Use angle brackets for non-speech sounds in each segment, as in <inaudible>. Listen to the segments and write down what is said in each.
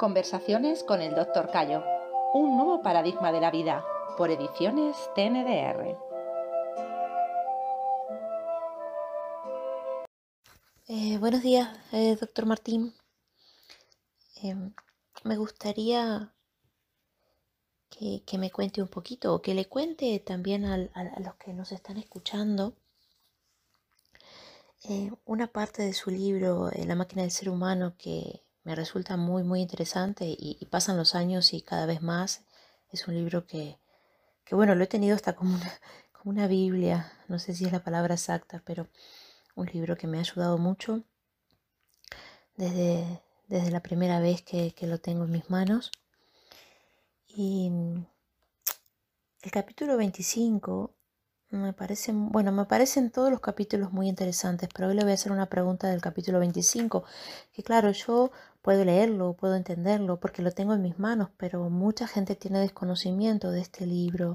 Conversaciones con el Dr. Cayo. Un nuevo paradigma de la vida. Por ediciones TNDR. Eh, buenos días, eh, doctor Martín. Eh, me gustaría que, me cuente un poquito o que le cuente también a, los que nos están escuchando una parte de su libro, La máquina del ser humano, que me resulta muy, muy interesante y, pasan los años y cada vez más. Es un libro que, que bueno, lo he tenido hasta como una, <laughs> como una Biblia, no sé si es la palabra exacta, pero un libro que me ha ayudado mucho desde, desde la primera vez que, que lo tengo en mis manos. Y el capítulo 25 me parecen, bueno, me parecen todos los capítulos muy interesantes, pero hoy le voy a hacer una pregunta del capítulo 25, que claro, yo puedo leerlo, puedo entenderlo, porque lo tengo en mis manos, pero mucha gente tiene desconocimiento de este libro.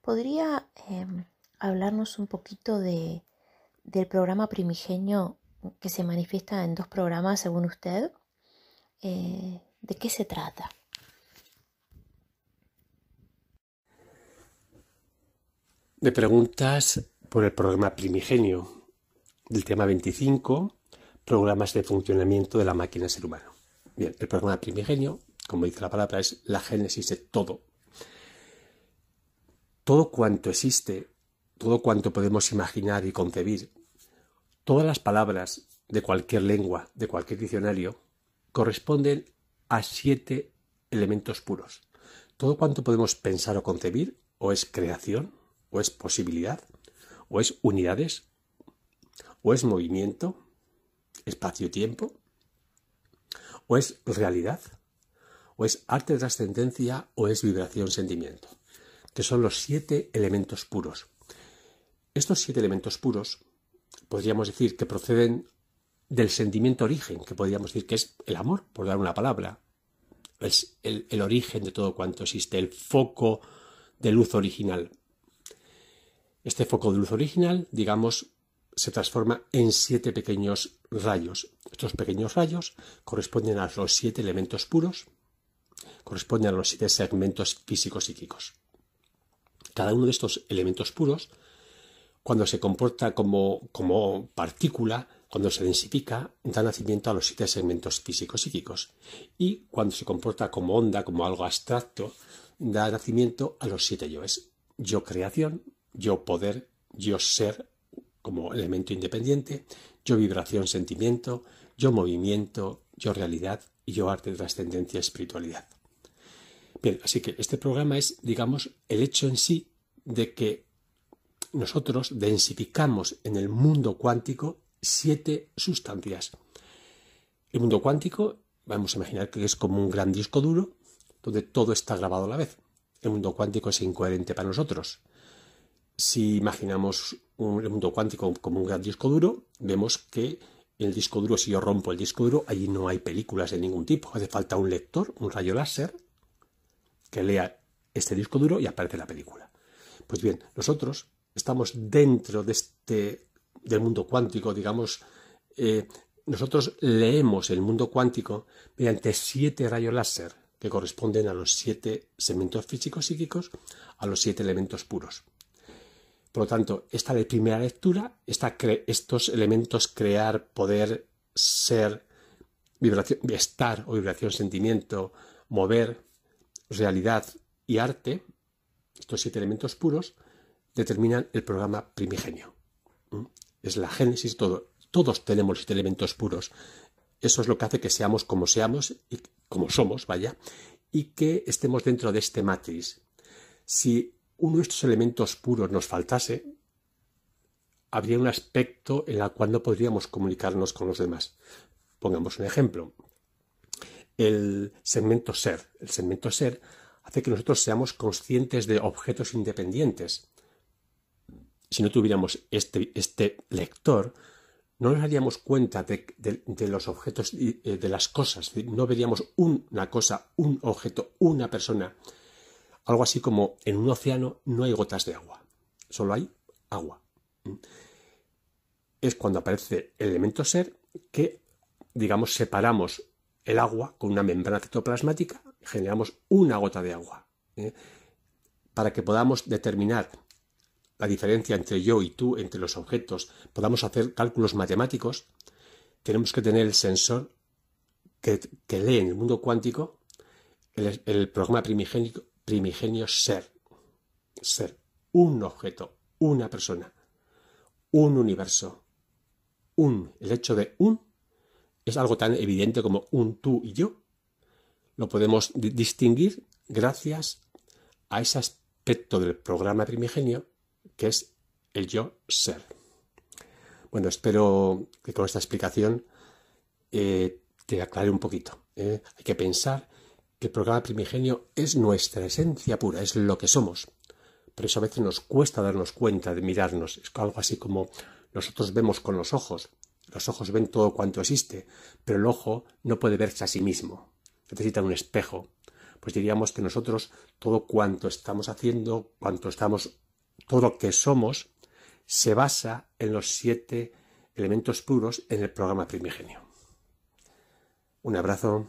¿Podría eh, hablarnos un poquito de, del programa primigenio que se manifiesta en dos programas, según usted? Eh, ¿De qué se trata? Me preguntas por el programa primigenio del tema 25, programas de funcionamiento de la máquina ser humano. Bien, el programa primigenio, como dice la palabra, es la génesis de todo. Todo cuanto existe, todo cuanto podemos imaginar y concebir, todas las palabras de cualquier lengua, de cualquier diccionario, corresponden a siete elementos puros. Todo cuanto podemos pensar o concebir, o es creación, o es posibilidad, o es unidades, o es movimiento, espacio-tiempo, o es realidad, o es arte de trascendencia, o es vibración-sentimiento, que son los siete elementos puros. Estos siete elementos puros podríamos decir que proceden del sentimiento origen, que podríamos decir que es el amor, por dar una palabra. Es el, el origen de todo cuanto existe, el foco de luz original. Este foco de luz original, digamos, se transforma en siete pequeños rayos. Estos pequeños rayos corresponden a los siete elementos puros, corresponden a los siete segmentos físicos psíquicos. Cada uno de estos elementos puros, cuando se comporta como, como partícula, cuando se densifica, da nacimiento a los siete segmentos físicos psíquicos. Y cuando se comporta como onda, como algo abstracto, da nacimiento a los siete yoes. Yo creación, yo poder, yo ser como elemento independiente, yo vibración, sentimiento, yo movimiento, yo realidad y yo arte, trascendencia, espiritualidad. Bien, así que este programa es, digamos, el hecho en sí de que nosotros densificamos en el mundo cuántico siete sustancias. El mundo cuántico, vamos a imaginar que es como un gran disco duro donde todo está grabado a la vez. El mundo cuántico es incoherente para nosotros. Si imaginamos un, el mundo cuántico como un gran disco duro, vemos que el disco duro, si yo rompo el disco duro, allí no hay películas de ningún tipo. Hace falta un lector, un rayo láser, que lea este disco duro y aparece la película. Pues bien, nosotros estamos dentro de este, del mundo cuántico, digamos, eh, nosotros leemos el mundo cuántico mediante siete rayos láser que corresponden a los siete segmentos físicos psíquicos, a los siete elementos puros. Por lo tanto, esta de primera lectura, estos elementos crear, poder, ser, vibración, estar o vibración, sentimiento, mover, realidad y arte, estos siete elementos puros, determinan el programa primigenio. ¿Mm? Es la génesis, todo. Todos tenemos siete elementos puros. Eso es lo que hace que seamos como seamos y como somos, vaya, y que estemos dentro de este matriz. Si uno de estos elementos puros nos faltase, habría un aspecto en el cual no podríamos comunicarnos con los demás. Pongamos un ejemplo. El segmento ser. El segmento ser hace que nosotros seamos conscientes de objetos independientes. Si no tuviéramos este, este lector, no nos daríamos cuenta de, de, de, los objetos, de las cosas. No veríamos una cosa, un objeto, una persona algo así como en un océano no hay gotas de agua, solo hay agua. Es cuando aparece el elemento ser que, digamos, separamos el agua con una membrana citoplasmática, generamos una gota de agua. ¿eh? Para que podamos determinar la diferencia entre yo y tú, entre los objetos, podamos hacer cálculos matemáticos, tenemos que tener el sensor que, lee en el mundo cuántico el, programa primigenio, primigenio ser. Ser. Un objeto, una persona, un universo. Un. El hecho de un es algo tan evidente como un tú y yo. Lo podemos distinguir gracias a ese aspecto del programa primigenio que es el yo ser. Bueno, espero que con esta explicación eh, te aclare un poquito. ¿eh? Hay que pensar que el programa primigenio es nuestra esencia pura, es lo que somos. Por eso a veces nos cuesta darnos cuenta de mirarnos. Es algo así como nosotros vemos con los ojos. Los ojos ven todo cuanto existe, pero el ojo no puede verse a sí mismo. Necesita un espejo. Pues diríamos que nosotros todo cuanto estamos haciendo, cuanto estamos, todo lo que somos, se basa en los siete elementos puros en el programa primigenio. Un abrazo